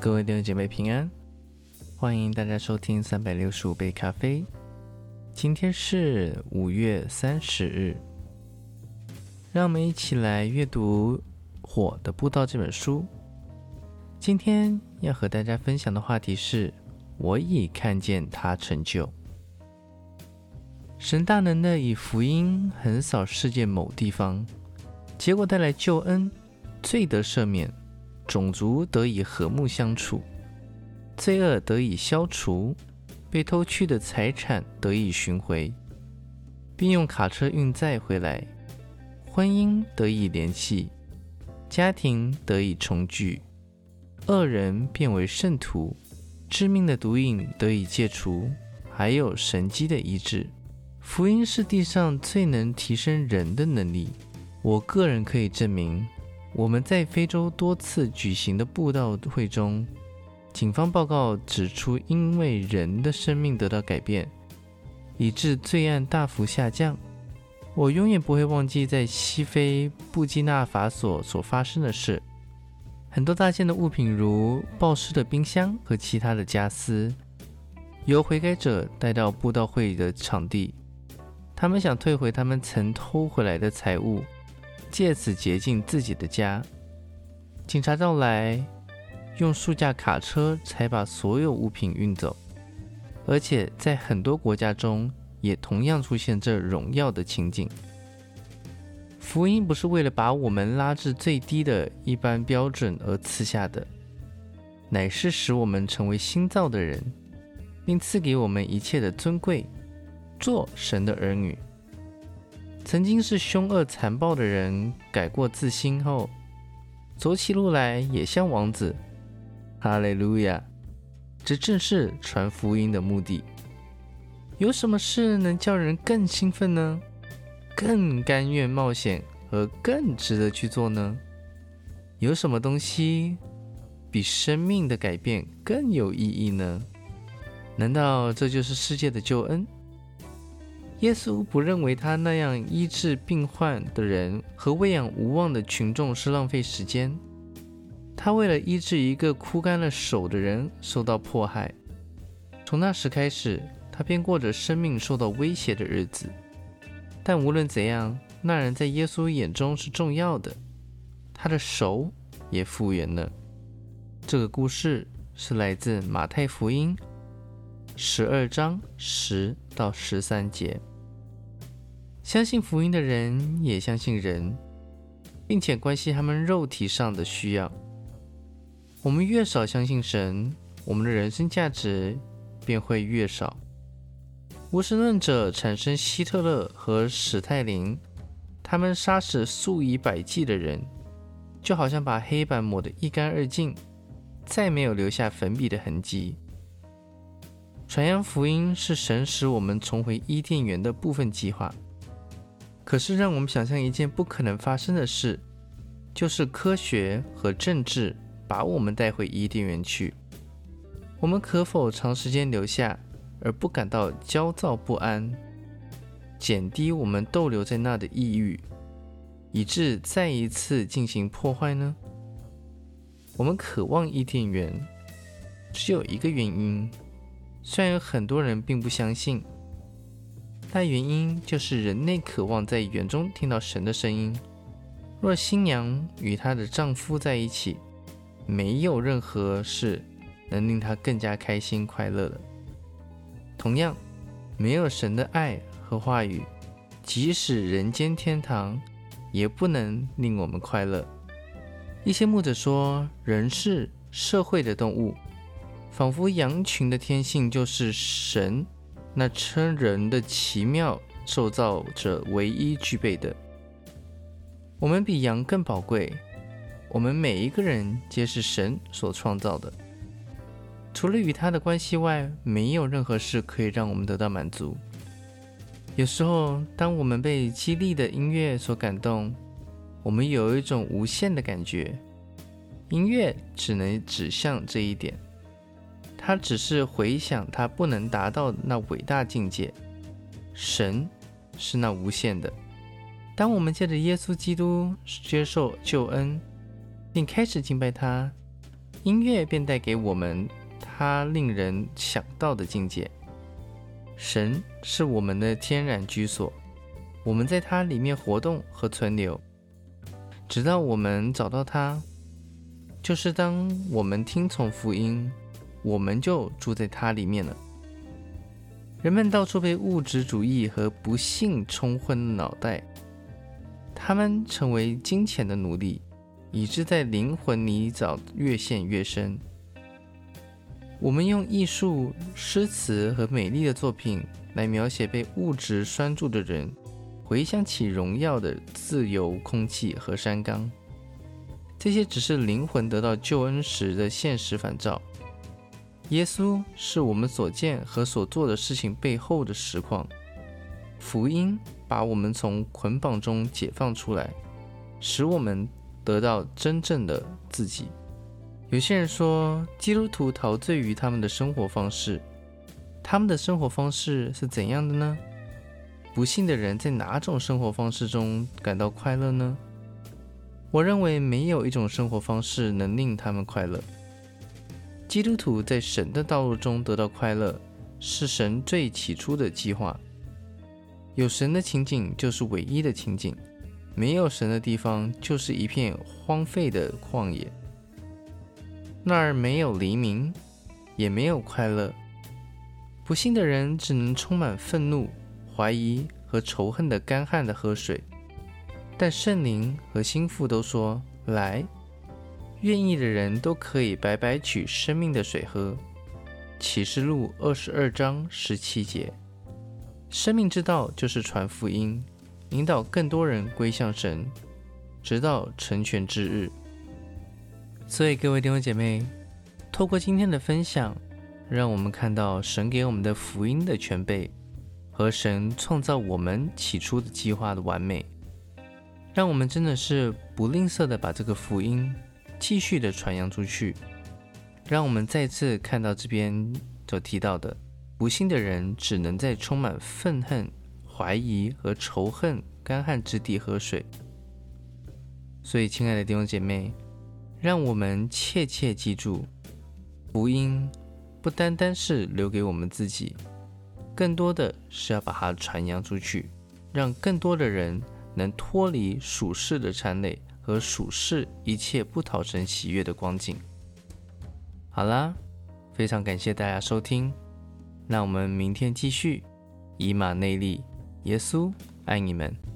各位弟兄姐妹平安，欢迎大家收听三百六十五杯咖啡。今天是五月三十日，让我们一起来阅读《火的步道》这本书。今天要和大家分享的话题是：我已看见他成就。神大能的以福音横扫世界某地方，结果带来救恩，罪得赦免。种族得以和睦相处，罪恶得以消除，被偷去的财产得以寻回，并用卡车运载回来，婚姻得以联系，家庭得以重聚，恶人变为圣徒，致命的毒瘾得以戒除，还有神机的医治。福音是地上最能提升人的能力。我个人可以证明。我们在非洲多次举行的布道会中，警方报告指出，因为人的生命得到改变，以致罪案大幅下降。我永远不会忘记在西非布基纳法索所发生的事。很多大件的物品，如暴尸的冰箱和其他的家私，由悔改者带到布道会的场地，他们想退回他们曾偷回来的财物。借此洁净自己的家。警察到来，用数架卡车才把所有物品运走。而且在很多国家中，也同样出现这荣耀的情景。福音不是为了把我们拉至最低的一般标准而赐下的，乃是使我们成为新造的人，并赐给我们一切的尊贵，做神的儿女。曾经是凶恶残暴的人，改过自新后，走起路来也像王子。哈利路亚！这正是传福音的目的。有什么事能叫人更兴奋呢？更甘愿冒险和更值得去做呢？有什么东西比生命的改变更有意义呢？难道这就是世界的救恩？耶稣不认为他那样医治病患的人和喂养无望的群众是浪费时间。他为了医治一个枯干了手的人受到迫害。从那时开始，他便过着生命受到威胁的日子。但无论怎样，那人在耶稣眼中是重要的。他的手也复原了。这个故事是来自马太福音十二章十到十三节。相信福音的人也相信人，并且关心他们肉体上的需要。我们越少相信神，我们的人生价值便会越少。无神论者产生希特勒和史泰林，他们杀死数以百计的人，就好像把黑板抹得一干二净，再没有留下粉笔的痕迹。传扬福音是神使我们重回伊甸园的部分计划。可是，让我们想象一件不可能发生的事，就是科学和政治把我们带回伊甸园去。我们可否长时间留下，而不感到焦躁不安，减低我们逗留在那的抑郁，以致再一次进行破坏呢？我们渴望伊甸园，只有一个原因，虽然有很多人并不相信。但原因就是人类渴望在园中听到神的声音。若新娘与她的丈夫在一起，没有任何事能令她更加开心快乐的。同样，没有神的爱和话语，即使人间天堂，也不能令我们快乐。一些牧者说，人是社会的动物，仿佛羊群的天性就是神。那称人的奇妙受造者唯一具备的，我们比羊更宝贵。我们每一个人皆是神所创造的，除了与他的关系外，没有任何事可以让我们得到满足。有时候，当我们被激励的音乐所感动，我们有一种无限的感觉。音乐只能指向这一点。他只是回想，他不能达到那伟大境界。神是那无限的。当我们借着耶稣基督接受救恩，并开始敬拜他，音乐便带给我们他令人想到的境界。神是我们的天然居所，我们在它里面活动和存留，直到我们找到它。就是当我们听从福音，我们就住在它里面了。人们到处被物质主义和不幸冲昏脑袋，他们成为金钱的奴隶，以致在灵魂泥沼越陷越深。我们用艺术、诗词和美丽的作品来描写被物质拴住的人，回想起荣耀的自由空气和山冈。这些只是灵魂得到救恩时的现实反照。耶稣是我们所见和所做的事情背后的实况。福音把我们从捆绑中解放出来，使我们得到真正的自己。有些人说，基督徒陶醉于他们的生活方式。他们的生活方式是怎样的呢？不幸的人在哪种生活方式中感到快乐呢？我认为没有一种生活方式能令他们快乐。基督徒在神的道路中得到快乐，是神最起初的计划。有神的情景就是唯一的情景，没有神的地方就是一片荒废的旷野。那儿没有黎明，也没有快乐。不幸的人只能充满愤怒、怀疑和仇恨的干旱的喝水。但圣灵和心腹都说：“来，愿意的人都可以白白取生命的水喝。”启示录二十二章十七节。生命之道就是传福音，引导更多人归向神，直到成全之日。所以，各位弟兄姐妹，透过今天的分享，让我们看到神给我们的福音的全备，和神创造我们起初的计划的完美。让我们真的是不吝啬的把这个福音继续的传扬出去。让我们再次看到这边所提到的，不幸的人只能在充满愤恨、怀疑和仇恨干旱之地喝水。所以，亲爱的弟兄姐妹，让我们切切记住，福音不单单是留给我们自己，更多的是要把它传扬出去，让更多的人。能脱离属世的缠累和属世一切不讨神喜悦的光景。好啦，非常感谢大家收听，那我们明天继续以马内利，耶稣爱你们。